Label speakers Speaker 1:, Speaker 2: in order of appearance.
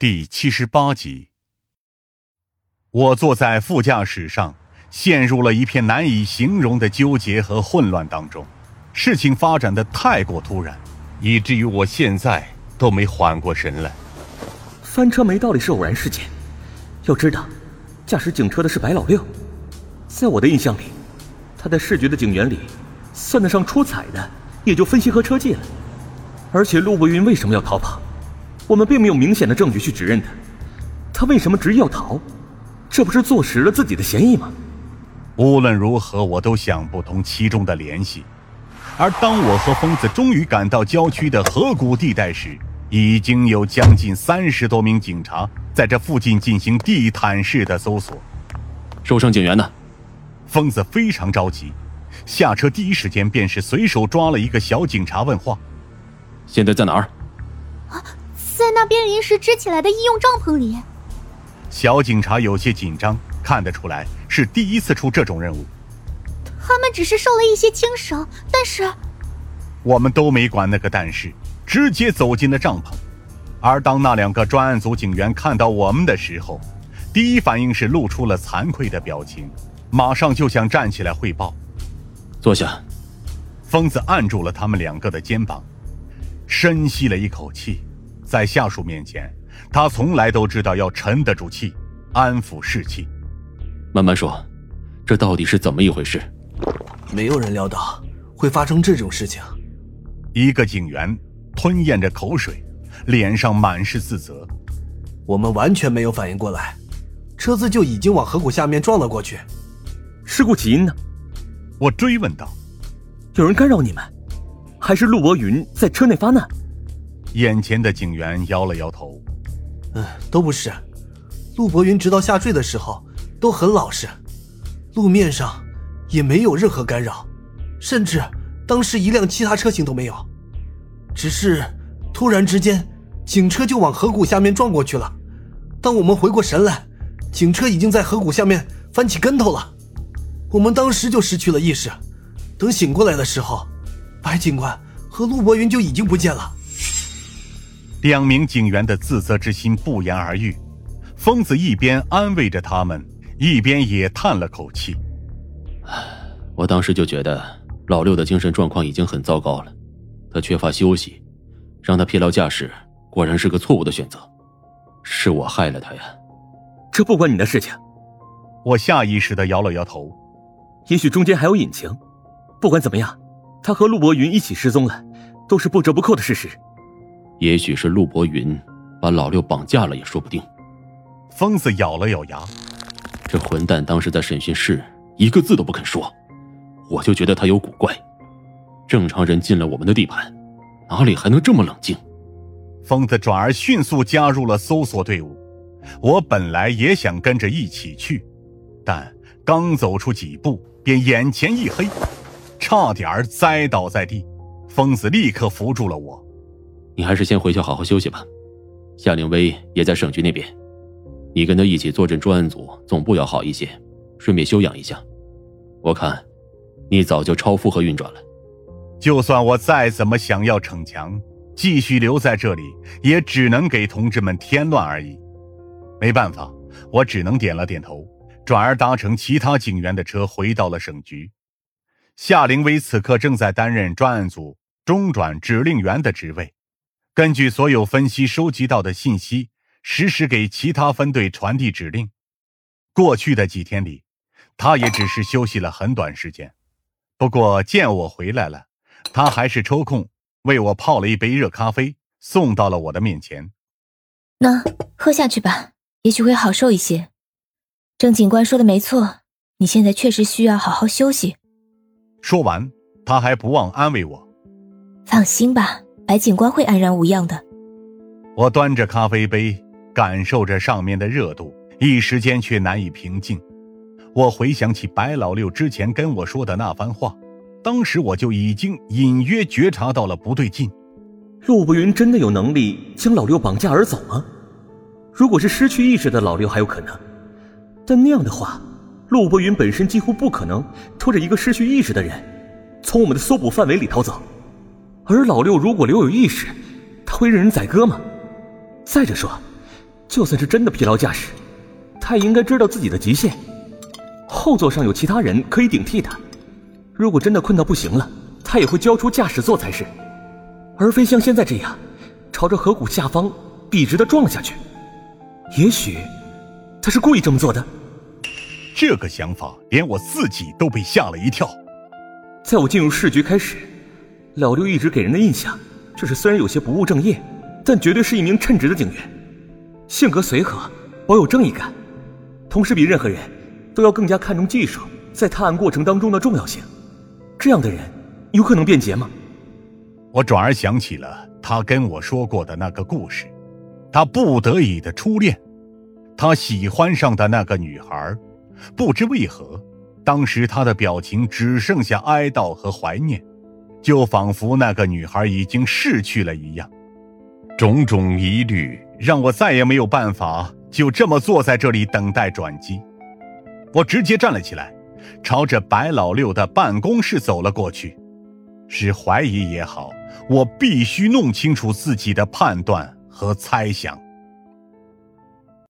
Speaker 1: 第七十八集，我坐在副驾驶上，陷入了一片难以形容的纠结和混乱当中。事情发展的太过突然，以至于我现在都没缓过神来。
Speaker 2: 翻车没道理是偶然事件，要知道，驾驶警车的是白老六，在我的印象里，他在市局的警员里，算得上出彩的，也就分析和车技了。而且陆伯云为什么要逃跑？我们并没有明显的证据去指认他，他为什么执意要逃？这不是坐实了自己的嫌疑吗？
Speaker 1: 无论如何，我都想不通其中的联系。而当我和疯子终于赶到郊区的河谷地带时，已经有将近三十多名警察在这附近进行地毯式的搜索。
Speaker 3: 受伤警员呢？
Speaker 1: 疯子非常着急，下车第一时间便是随手抓了一个小警察问话：“
Speaker 3: 现在在哪儿？”
Speaker 4: 啊。在那边临时支起来的医用帐篷里，
Speaker 1: 小警察有些紧张，看得出来是第一次出这种任务。
Speaker 4: 他们只是受了一些轻伤，但是
Speaker 1: 我们都没管那个但是，直接走进了帐篷。而当那两个专案组警员看到我们的时候，第一反应是露出了惭愧的表情，马上就想站起来汇报。
Speaker 3: 坐下。
Speaker 1: 疯子按住了他们两个的肩膀，深吸了一口气。在下属面前，他从来都知道要沉得住气，安抚士气。
Speaker 3: 慢慢说，这到底是怎么一回事？
Speaker 5: 没有人料到会发生这种事情。
Speaker 1: 一个警员吞咽着口水，脸上满是自责。
Speaker 5: 我们完全没有反应过来，车子就已经往河谷下面撞了过去。
Speaker 2: 事故起因呢？
Speaker 1: 我追问道。
Speaker 2: 有人干扰你们，还是陆博云在车内发难？
Speaker 1: 眼前的警员摇了摇头，
Speaker 5: 嗯，都不是。陆博云直到下坠的时候都很老实，路面上也没有任何干扰，甚至当时一辆其他车型都没有。只是突然之间，警车就往河谷下面撞过去了。当我们回过神来，警车已经在河谷下面翻起跟头了。我们当时就失去了意识。等醒过来的时候，白警官和陆博云就已经不见了。
Speaker 1: 两名警员的自责之心不言而喻，疯子一边安慰着他们，一边也叹了口气。
Speaker 3: 我当时就觉得老六的精神状况已经很糟糕了，他缺乏休息，让他疲劳驾驶，果然是个错误的选择，是我害了他呀。
Speaker 2: 这不关你的事情。
Speaker 1: 我下意识的摇了摇头。
Speaker 2: 也许中间还有隐情。不管怎么样，他和陆博云一起失踪了，都是不折不扣的事实。
Speaker 3: 也许是陆博云把老六绑架了，也说不定。
Speaker 1: 疯子咬了咬牙，
Speaker 3: 这混蛋当时在审讯室一个字都不肯说，我就觉得他有古怪。正常人进了我们的地盘，哪里还能这么冷静？
Speaker 1: 疯子转而迅速加入了搜索队伍。我本来也想跟着一起去，但刚走出几步，便眼前一黑，差点栽倒在地。疯子立刻扶住了我。
Speaker 3: 你还是先回去好好休息吧，夏凌薇也在省局那边，你跟他一起坐镇专案组总部要好一些，顺便休养一下。我看，你早就超负荷运转了。
Speaker 1: 就算我再怎么想要逞强，继续留在这里，也只能给同志们添乱而已。没办法，我只能点了点头，转而搭乘其他警员的车回到了省局。夏凌薇此刻正在担任专案组中转指令员的职位。根据所有分析收集到的信息，实时给其他分队传递指令。过去的几天里，他也只是休息了很短时间。不过见我回来了，他还是抽空为我泡了一杯热咖啡，送到了我的面前。
Speaker 6: 那喝下去吧，也许会好受一些。郑警官说的没错，你现在确实需要好好休息。
Speaker 1: 说完，他还不忘安慰我：“
Speaker 6: 放心吧。”白警官会安然无恙的。
Speaker 1: 我端着咖啡杯，感受着上面的热度，一时间却难以平静。我回想起白老六之前跟我说的那番话，当时我就已经隐约觉察到了不对劲。
Speaker 2: 陆步云真的有能力将老六绑架而走吗？如果是失去意识的老六还有可能，但那样的话，陆步云本身几乎不可能拖着一个失去意识的人从我们的搜捕范围里逃走。而老六如果留有意识，他会任人宰割吗？再者说，就算是真的疲劳驾驶，他也应该知道自己的极限。后座上有其他人可以顶替他，如果真的困到不行了，他也会交出驾驶座才是，而非像现在这样，朝着河谷下方笔直的撞了下去。也许，他是故意这么做的。
Speaker 1: 这个想法连我自己都被吓了一跳。
Speaker 2: 在我进入市局开始，老六一直给人的印象就是虽然有些不务正业，但绝对是一名称职的警员。性格随和，保有正义感，同时比任何人都要更加看重技术在探案过程当中的重要性。这样的人有可能变节吗？
Speaker 1: 我转而想起了他跟我说过的那个故事，他不得已的初恋，他喜欢上的那个女孩，不知为何，当时他的表情只剩下哀悼和怀念，就仿佛那个女孩已经逝去了一样。种种疑虑让我再也没有办法就这么坐在这里等待转机。我直接站了起来，朝着白老六的办公室走了过去。是怀疑也好，我必须弄清楚自己的判断和猜想。